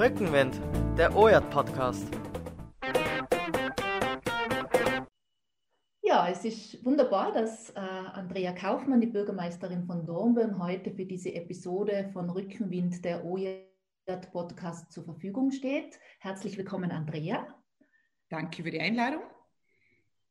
Rückenwind, der OJAT-Podcast. Ja, es ist wunderbar, dass äh, Andrea Kaufmann, die Bürgermeisterin von Dornbirn, heute für diese Episode von Rückenwind, der OJAT-Podcast zur Verfügung steht. Herzlich willkommen, Andrea. Danke für die Einladung.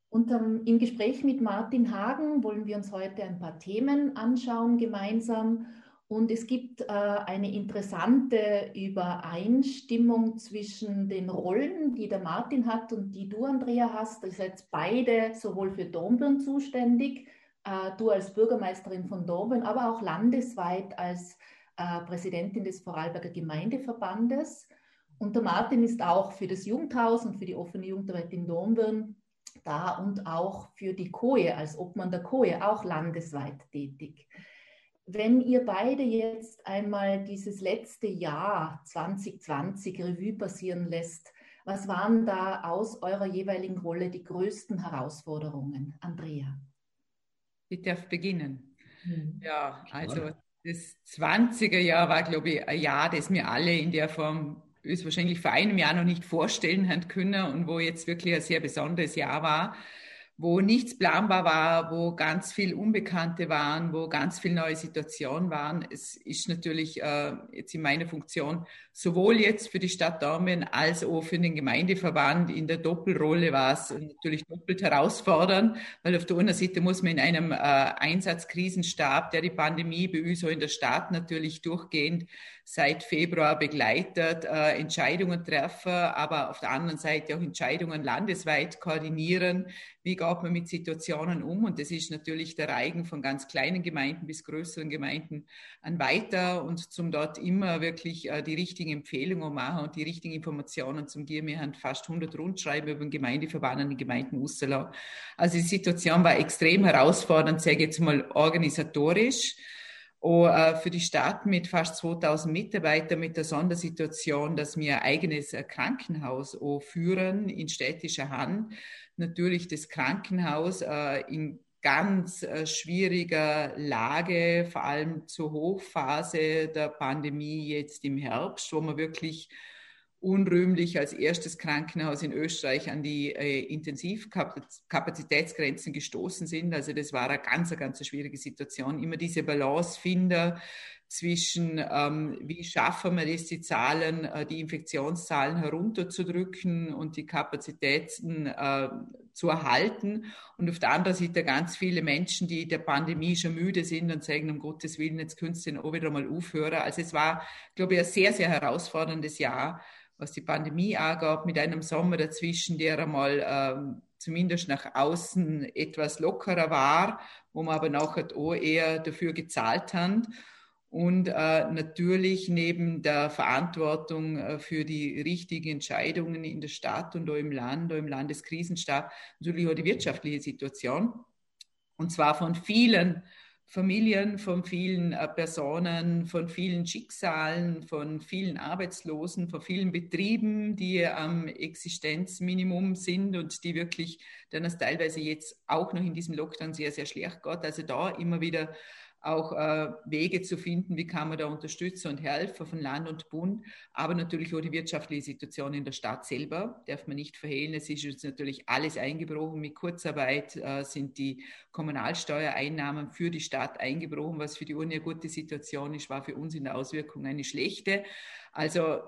Und ähm, im Gespräch mit Martin Hagen wollen wir uns heute ein paar Themen anschauen gemeinsam. Und es gibt äh, eine interessante Übereinstimmung zwischen den Rollen, die der Martin hat und die du, Andrea, hast. Ihr seid beide sowohl für Dornbirn zuständig, äh, du als Bürgermeisterin von Dornbirn, aber auch landesweit als äh, Präsidentin des Vorarlberger Gemeindeverbandes. Und der Martin ist auch für das Jugendhaus und für die offene Jugendarbeit in Dornbirn da und auch für die Koje als Obmann der Koje auch landesweit tätig. Wenn ihr beide jetzt einmal dieses letzte Jahr 2020 Revue passieren lässt, was waren da aus eurer jeweiligen Rolle die größten Herausforderungen? Andrea. Ich darf beginnen. Hm. Ja, also das 20er Jahr war, glaube ich, ein Jahr, das wir alle in der Form ist wahrscheinlich vor einem Jahr noch nicht vorstellen haben können und wo jetzt wirklich ein sehr besonderes Jahr war wo nichts planbar war, wo ganz viel Unbekannte waren, wo ganz viel neue Situationen waren. Es ist natürlich äh, jetzt in meiner Funktion sowohl jetzt für die Stadt Dornbirn als auch für den Gemeindeverband in der Doppelrolle war es natürlich doppelt herausfordernd, weil auf der einen Seite muss man in einem äh, Einsatzkrisenstab, der die Pandemie bei uns in der Stadt natürlich durchgehend seit Februar begleitet, äh, Entscheidungen treffen, aber auf der anderen Seite auch Entscheidungen landesweit koordinieren. Wie geht man mit Situationen um? Und das ist natürlich der Reigen von ganz kleinen Gemeinden bis größeren Gemeinden an weiter und zum dort immer wirklich äh, die richtigen Empfehlungen machen und die richtigen Informationen zum. Wir haben fast 100 Rundschreiben über den Gemeindeverband an die Gemeinden Usselau. Also die Situation war extrem herausfordernd, sage ich jetzt mal organisatorisch. Und, äh, für die Stadt mit fast 2000 Mitarbeitern mit der Sondersituation, dass wir ein eigenes äh, Krankenhaus führen in städtischer Hand. Natürlich das Krankenhaus äh, in ganz schwieriger Lage, vor allem zur Hochphase der Pandemie jetzt im Herbst, wo man wirklich unrühmlich als erstes Krankenhaus in Österreich an die äh, Intensivkapazitätsgrenzen gestoßen sind. Also das war eine ganz, ganz schwierige Situation. Immer diese Balance finden zwischen, ähm, wie schaffen wir es, die Zahlen, äh, die Infektionszahlen herunterzudrücken und die Kapazitäten äh, zu erhalten. Und auf der anderen Seite ganz viele Menschen, die der Pandemie schon müde sind und sagen, um Gottes Willen, jetzt könntest du auch wieder mal aufhören. Also es war, glaube ich, ein sehr, sehr herausforderndes Jahr was die Pandemie angab, mit einem Sommer dazwischen, der einmal ähm, zumindest nach außen etwas lockerer war, wo man aber nachher auch eher dafür gezahlt hat. Und äh, natürlich neben der Verantwortung äh, für die richtigen Entscheidungen in der Stadt und auch im Land, auch im Landeskrisenstab, natürlich auch die wirtschaftliche Situation. Und zwar von vielen Familien, von vielen äh, Personen, von vielen Schicksalen, von vielen Arbeitslosen, von vielen Betrieben, die am Existenzminimum sind und die wirklich dann das teilweise jetzt auch noch in diesem Lockdown sehr, sehr schlecht geht. Also da immer wieder auch äh, Wege zu finden, wie kann man da unterstützen und helfen von Land und Bund, aber natürlich auch die wirtschaftliche Situation in der Stadt selber, darf man nicht verhehlen. Es ist jetzt natürlich alles eingebrochen. Mit Kurzarbeit äh, sind die Kommunalsteuereinnahmen für die Stadt eingebrochen, was für die Uni eine gute Situation ist, war für uns in der Auswirkung eine schlechte. Also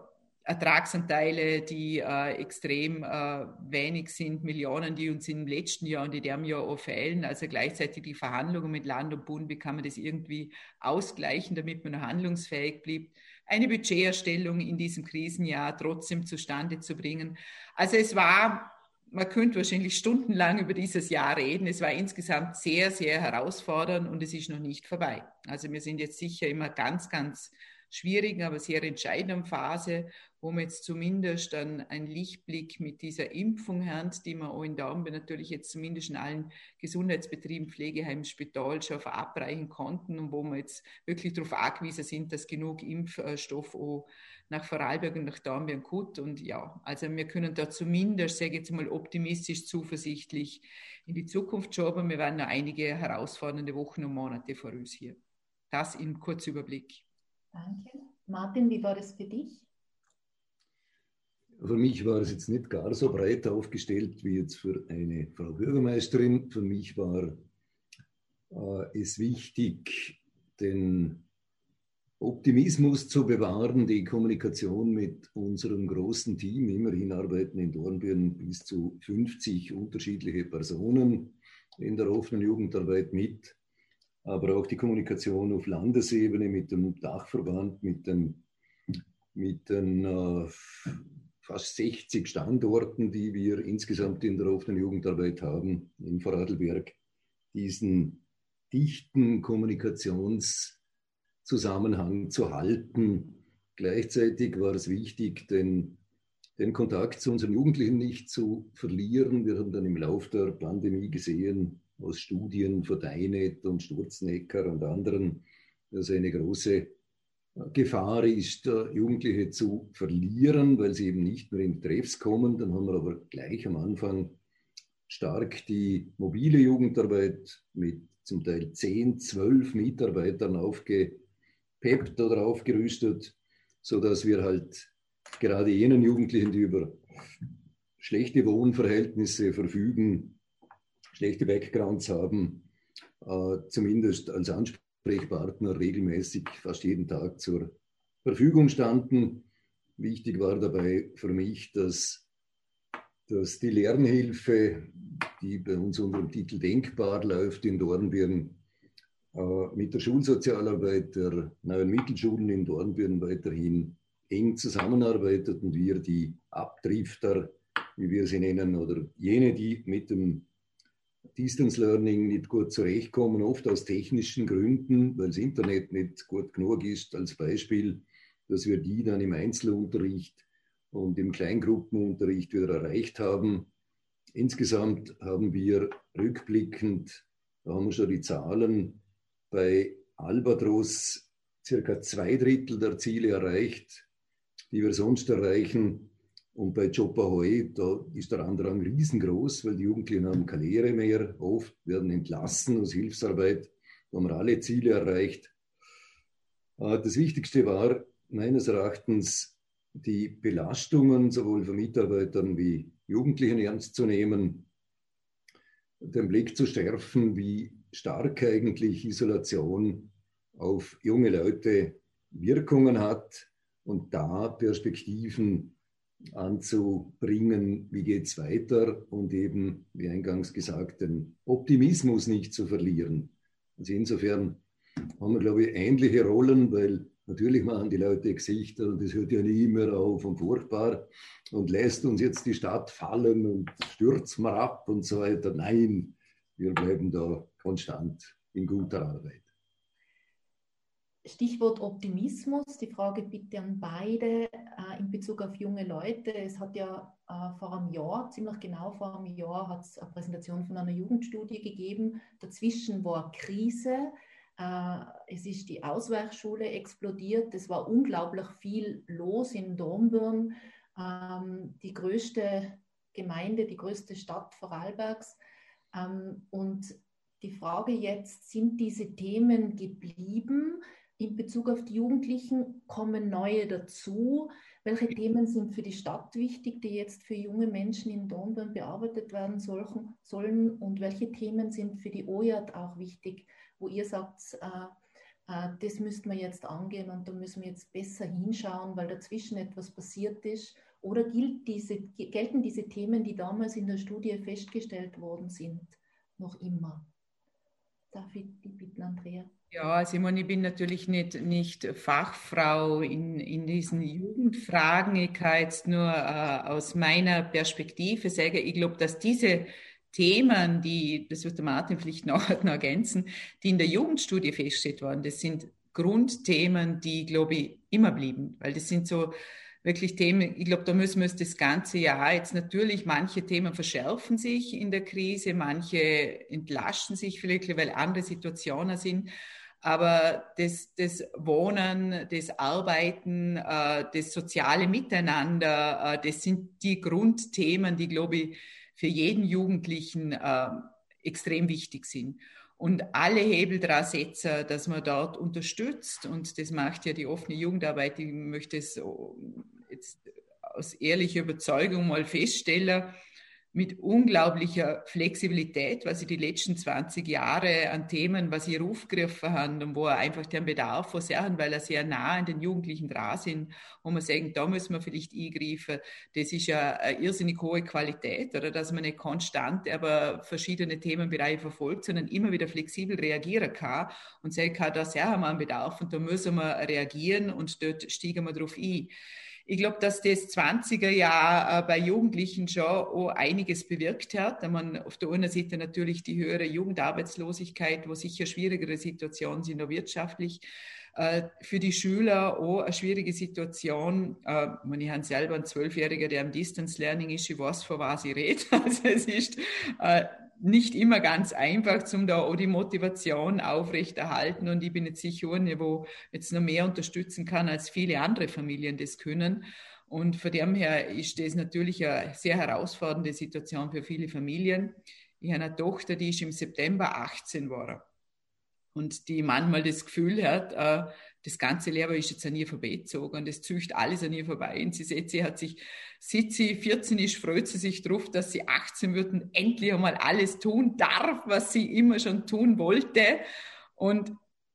Ertragsanteile, die äh, extrem äh, wenig sind, Millionen, die uns im letzten Jahr und in dem Jahr auch fehlen. Also gleichzeitig die Verhandlungen mit Land und Bund, wie kann man das irgendwie ausgleichen, damit man noch handlungsfähig blieb. Eine Budgeterstellung in diesem Krisenjahr trotzdem zustande zu bringen. Also es war, man könnte wahrscheinlich stundenlang über dieses Jahr reden. Es war insgesamt sehr, sehr herausfordernd und es ist noch nicht vorbei. Also wir sind jetzt sicher immer ganz, ganz schwierigen, aber sehr entscheidenden Phase, wo wir jetzt zumindest dann einen Lichtblick mit dieser Impfung haben, die wir auch in Daumen natürlich jetzt zumindest in allen Gesundheitsbetrieben, Pflegeheimen, Spital schon verabreichen konnten und wo wir jetzt wirklich darauf angewiesen sind, dass genug Impfstoff auch nach Vorarlberg und nach Dornbirn kommt. Und ja, also wir können da zumindest, sage ich jetzt mal, optimistisch, zuversichtlich in die Zukunft schauen. Wir werden noch einige herausfordernde Wochen und Monate vor uns hier. Das in Kurzüberblick. Danke. Martin, wie war das für dich? Für mich war es jetzt nicht gar so breit aufgestellt wie jetzt für eine Frau Bürgermeisterin. Für mich war äh, es wichtig, den Optimismus zu bewahren, die Kommunikation mit unserem großen Team. Immerhin arbeiten in Dornbirn bis zu 50 unterschiedliche Personen in der offenen Jugendarbeit mit, aber auch die Kommunikation auf Landesebene mit dem Dachverband, mit den, mit den äh, fast 60 Standorten, die wir insgesamt in der offenen Jugendarbeit haben in Vorarlberg, diesen dichten Kommunikationszusammenhang zu halten. Gleichzeitig war es wichtig, den, den Kontakt zu unseren Jugendlichen nicht zu verlieren. Wir haben dann im Laufe der Pandemie gesehen, aus Studien von Deinet und Sturzenecker und anderen, dass eine große Gefahr ist, Jugendliche zu verlieren, weil sie eben nicht mehr in Treffs kommen. Dann haben wir aber gleich am Anfang stark die mobile Jugendarbeit mit zum Teil 10, 12 Mitarbeitern aufgepeppt oder aufgerüstet, sodass wir halt gerade jenen Jugendlichen, die über schlechte Wohnverhältnisse verfügen, schlechte Backgrounds haben, äh, zumindest als Ansprechpartner regelmäßig fast jeden Tag zur Verfügung standen. Wichtig war dabei für mich, dass, dass die Lernhilfe, die bei uns unter dem Titel Denkbar läuft in Dornbirn, äh, mit der Schulsozialarbeit der neuen Mittelschulen in Dornbirn weiterhin eng zusammenarbeitet und wir die Abdrifter, wie wir sie nennen, oder jene, die mit dem Distance Learning nicht gut zurechtkommen, oft aus technischen Gründen, weil das Internet nicht gut genug ist, als Beispiel, dass wir die dann im Einzelunterricht und im Kleingruppenunterricht wieder erreicht haben. Insgesamt haben wir rückblickend, da haben wir schon die Zahlen, bei Albatros circa zwei Drittel der Ziele erreicht, die wir sonst erreichen. Und bei Chopahoe, da ist der Andrang riesengroß, weil die Jugendlichen haben keine Lehre mehr, oft werden entlassen aus Hilfsarbeit, haben alle Ziele erreicht. Äh, das Wichtigste war meines Erachtens, die Belastungen sowohl von Mitarbeitern wie Jugendlichen ernst zu nehmen, den Blick zu schärfen, wie stark eigentlich Isolation auf junge Leute Wirkungen hat und da Perspektiven anzubringen, wie geht es weiter und eben, wie eingangs gesagt, den Optimismus nicht zu verlieren. Also insofern haben wir, glaube ich, ähnliche Rollen, weil natürlich machen die Leute Gesichter und es hört ja nie mehr auf und furchtbar und lässt uns jetzt die Stadt fallen und stürzt mal ab und so weiter. Nein, wir bleiben da konstant in guter Arbeit. Stichwort Optimismus, die Frage bitte an beide äh, in Bezug auf junge Leute. Es hat ja äh, vor einem Jahr, ziemlich genau vor einem Jahr, hat es eine Präsentation von einer Jugendstudie gegeben. Dazwischen war Krise. Äh, es ist die Ausweichschule explodiert. Es war unglaublich viel los in Dornbirn, ähm, die größte Gemeinde, die größte Stadt Vorarlbergs. Ähm, und die Frage jetzt, sind diese Themen geblieben? In Bezug auf die Jugendlichen kommen neue dazu. Welche Themen sind für die Stadt wichtig, die jetzt für junge Menschen in Dornbirn bearbeitet werden sollen? Und welche Themen sind für die OJAT auch wichtig, wo ihr sagt, äh, äh, das müssten wir jetzt angehen und da müssen wir jetzt besser hinschauen, weil dazwischen etwas passiert ist? Oder diese, gelten diese Themen, die damals in der Studie festgestellt worden sind, noch immer? Darf ich die bitten, Andrea? Ja, also ich, bin natürlich nicht, nicht Fachfrau in, in diesen Jugendfragen. Ich kann jetzt nur äh, aus meiner Perspektive sagen, ich glaube, dass diese Themen, die, das wird der Martin vielleicht noch, noch ergänzen, die in der Jugendstudie feststeht worden, das sind Grundthemen, die, glaube ich, immer blieben, weil das sind so wirklich Themen, ich glaube, da müssen wir es das ganze Jahr jetzt natürlich, manche Themen verschärfen sich in der Krise, manche entlaschen sich vielleicht, weil andere Situationen sind. Aber das, das Wohnen, das Arbeiten, äh, das soziale Miteinander, äh, das sind die Grundthemen, die, glaube ich, für jeden Jugendlichen äh, extrem wichtig sind. Und alle Hebel dran setzen, dass man dort unterstützt. Und das macht ja die offene Jugendarbeit. Ich möchte es jetzt aus ehrlicher Überzeugung mal feststelle, mit unglaublicher Flexibilität, was sie die letzten 20 Jahre an Themen, was sie aufgegriffen haben und wo er einfach den Bedarf sehen, weil er sehr nah an den Jugendlichen dran sind, wo man sagen, da müssen wir vielleicht eingreifen. Das ist ja eine irrsinnig hohe Qualität, oder dass man nicht konstant aber verschiedene Themenbereiche verfolgt, sondern immer wieder flexibel reagieren kann und sagen kann, da haben wir einen Bedarf und da müssen wir reagieren und dort steigen wir drauf ein. Ich glaube, dass das 20er Jahr äh, bei Jugendlichen schon auch einiges bewirkt hat. Man auf der einen Seite natürlich die höhere Jugendarbeitslosigkeit, wo sicher schwierigere Situationen sind, auch wirtschaftlich. Äh, für die Schüler auch eine schwierige Situation. Äh, ich habe selber einen Zwölfjähriger, der am Distance Learning ist, ich weiß, von was ich rede. Also es ist nicht immer ganz einfach, um da auch die Motivation aufrechterhalten. Und ich bin jetzt sicher wo jetzt noch mehr unterstützen kann, als viele andere Familien das können. Und von dem her ist das natürlich eine sehr herausfordernde Situation für viele Familien. Ich habe eine Tochter, die ist im September 18 geworden und die manchmal das Gefühl hat, äh, das ganze Leben ist jetzt an ihr vorbeizogen und es zücht alles an ihr vorbei. Und sie sagt, sie hat sich, seit sie 14 ist, freut sie sich drauf, dass sie 18 wird und endlich einmal alles tun darf, was sie immer schon tun wollte. Und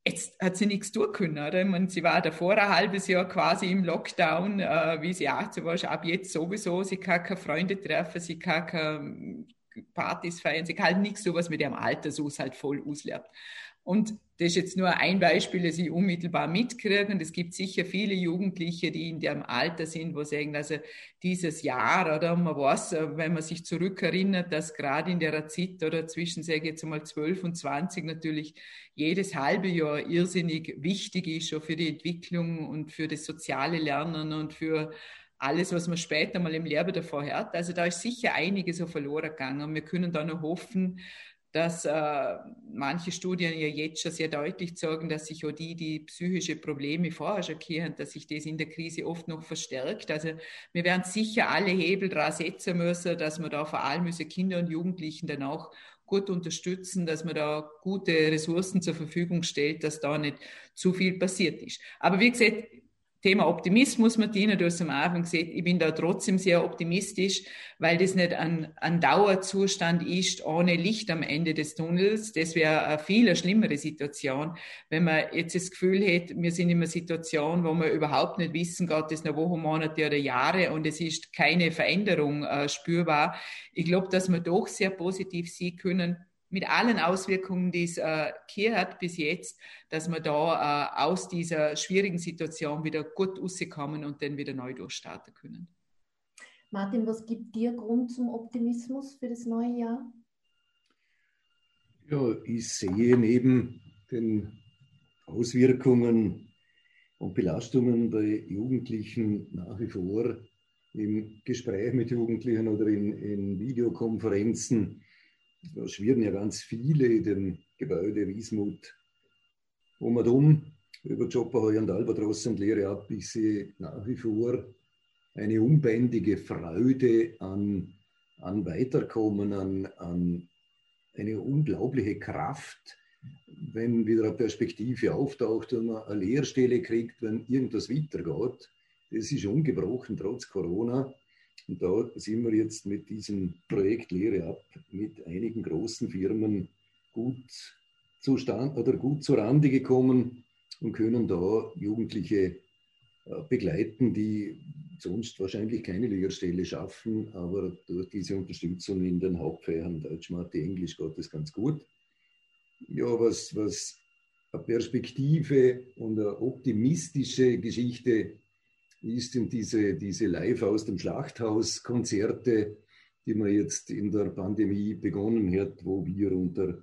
jetzt hat sie nichts tun können. Oder? Ich meine, sie war davor ein halbes Jahr quasi im Lockdown, äh, wie sie 18 war, ab jetzt sowieso. Sie kann keine Freunde treffen, sie kann keine Partys feiern, sie kann halt nichts so, was mit ihrem Alter so halt voll auslernt. Und das ist jetzt nur ein Beispiel, das ich unmittelbar mitkriege. Und es gibt sicher viele Jugendliche, die in dem Alter sind, wo sagen, also dieses Jahr oder man weiß, wenn man sich zurückerinnert, dass gerade in der Zeit oder zwischen, sage ich jetzt mal, 12 und 20 natürlich jedes halbe Jahr irrsinnig wichtig ist, schon für die Entwicklung und für das soziale Lernen und für alles, was man später mal im Leben davor hat. Also da ist sicher einiges so verloren gegangen. Und wir können da nur hoffen, dass äh, manche Studien ja jetzt schon sehr deutlich sagen, dass sich auch die, die psychische Probleme vorher schon kennen, dass sich das in der Krise oft noch verstärkt. Also wir werden sicher alle Hebel dran setzen müssen, dass wir da vor allem unsere Kinder und Jugendlichen dann auch gut unterstützen, dass man da gute Ressourcen zur Verfügung stellt, dass da nicht zu viel passiert ist. Aber wie gesagt, Thema Optimismus, Martina, du hast am Anfang gesagt, ich bin da trotzdem sehr optimistisch, weil das nicht ein, ein Dauerzustand ist ohne Licht am Ende des Tunnels. Das wäre eine viel schlimmere Situation, wenn man jetzt das Gefühl hätte, wir sind in einer Situation, wo wir überhaupt nicht wissen, geht es eine Woche, Monate oder Jahre und es ist keine Veränderung äh, spürbar. Ich glaube, dass wir doch sehr positiv sehen können, mit allen Auswirkungen, die es äh, hier hat bis jetzt, dass wir da äh, aus dieser schwierigen Situation wieder gut rauskommen und dann wieder neu durchstarten können. Martin, was gibt dir Grund zum Optimismus für das neue Jahr? Ja, ich sehe neben den Auswirkungen und Belastungen bei Jugendlichen nach wie vor im Gespräch mit Jugendlichen oder in, in Videokonferenzen da schwirren ja ganz viele in dem Gebäude Wiesmut um und um. Über Chopperheu und Albatros und Lehre ab. Ich sehe nach wie vor eine unbändige Freude an, an Weiterkommen, an, an eine unglaubliche Kraft, wenn wieder eine Perspektive auftaucht und man eine Lehrstelle kriegt, wenn irgendwas weitergeht. Das ist ungebrochen trotz Corona. Und da sind wir jetzt mit diesem Projekt Lehre ab mit einigen großen Firmen gut zustand oder gut zur Rande gekommen und können da Jugendliche äh, begleiten, die sonst wahrscheinlich keine Lehrstelle schaffen, aber durch diese Unterstützung in den Hauptfächern Deutsch, Mathe, Englisch geht das ganz gut. Ja, was, was eine Perspektive und eine optimistische Geschichte ist in diese, diese Live aus dem Schlachthaus Konzerte, die man jetzt in der Pandemie begonnen hat, wo wir unter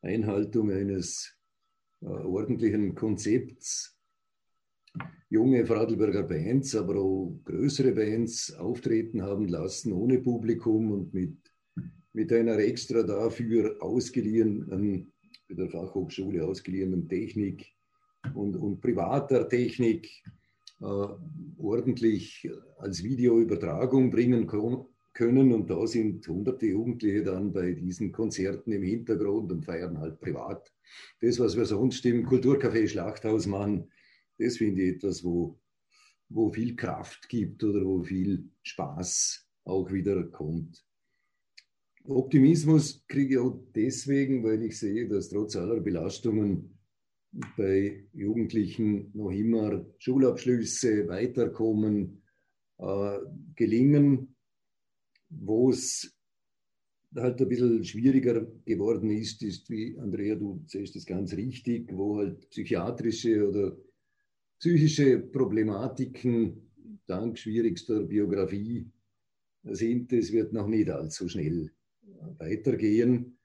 Einhaltung eines äh, ordentlichen Konzepts junge Fradelberger Bands, aber auch größere Bands auftreten haben lassen, ohne Publikum und mit, mit einer extra dafür ausgeliehenen, bei der Fachhochschule ausgeliehenen Technik und, und privater Technik ordentlich als Videoübertragung bringen können. Und da sind hunderte Jugendliche dann bei diesen Konzerten im Hintergrund und feiern halt privat. Das, was wir sonst im Kulturcafé Schlachthaus machen, das finde ich etwas, wo, wo viel Kraft gibt oder wo viel Spaß auch wieder kommt. Optimismus kriege ich auch deswegen, weil ich sehe, dass trotz aller Belastungen bei Jugendlichen noch immer Schulabschlüsse, Weiterkommen äh, gelingen, wo es halt ein bisschen schwieriger geworden ist, ist, wie Andrea, du siehst das ganz richtig, wo halt psychiatrische oder psychische Problematiken dank schwierigster Biografie sind, es wird noch nicht allzu schnell weitergehen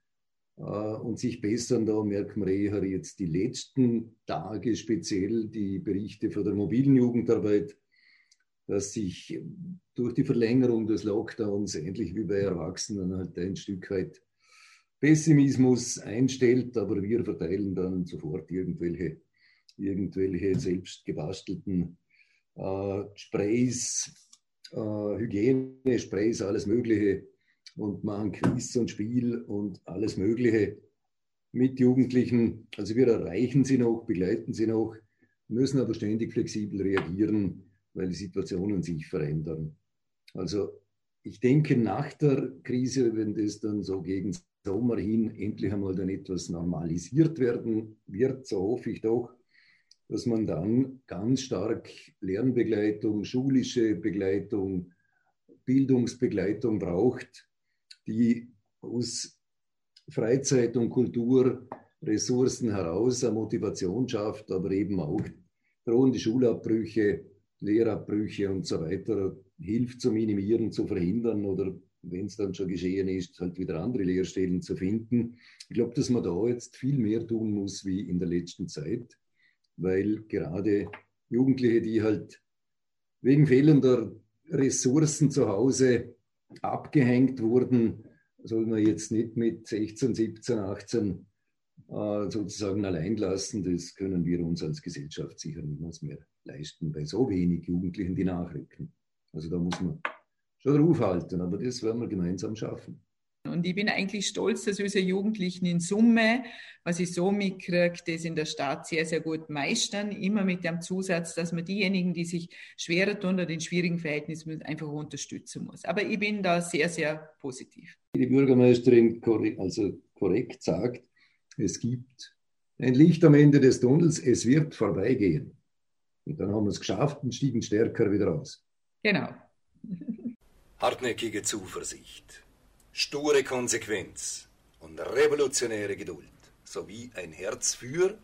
und sich bessern. Da merkt man eher jetzt die letzten Tage speziell die Berichte von der mobilen Jugendarbeit, dass sich durch die Verlängerung des Lockdowns ähnlich wie bei Erwachsenen halt ein Stück weit Pessimismus einstellt, aber wir verteilen dann sofort irgendwelche, irgendwelche selbst gebastelten äh, Sprays, äh, Hygienesprays, alles Mögliche und machen Quiz und Spiel und alles Mögliche mit Jugendlichen. Also wir erreichen sie noch, begleiten sie noch, müssen aber ständig flexibel reagieren, weil die Situationen sich verändern. Also ich denke, nach der Krise, wenn das dann so gegen Sommer hin endlich einmal dann etwas normalisiert werden wird, so hoffe ich doch, dass man dann ganz stark Lernbegleitung, schulische Begleitung, Bildungsbegleitung braucht, die aus Freizeit und Kulturressourcen heraus eine Motivation schafft, aber eben auch drohende Schulabbrüche, Lehrabbrüche und so weiter hilft zu minimieren, zu verhindern oder wenn es dann schon geschehen ist, halt wieder andere Lehrstellen zu finden. Ich glaube, dass man da jetzt viel mehr tun muss wie in der letzten Zeit, weil gerade Jugendliche, die halt wegen fehlender Ressourcen zu Hause abgehängt wurden, soll man jetzt nicht mit 16, 17, 18 äh, sozusagen allein lassen. Das können wir uns als Gesellschaft sicher niemals mehr leisten, bei so wenig Jugendlichen, die nachrücken. Also da muss man schon drauf halten, aber das werden wir gemeinsam schaffen. Und ich bin eigentlich stolz, dass unsere Jugendlichen in Summe, was ich so mitkriege, das in der Stadt sehr, sehr gut meistern. Immer mit dem Zusatz, dass man diejenigen, die sich schwerer tun oder in schwierigen Verhältnissen einfach unterstützen muss. Aber ich bin da sehr, sehr positiv. Die Bürgermeisterin also korrekt sagt, es gibt ein Licht am Ende des Tunnels, es wird vorbeigehen. Und dann haben wir es geschafft und stiegen stärker wieder aus. Genau. Hartnäckige Zuversicht sture Konsequenz und revolutionäre Geduld sowie ein Herz für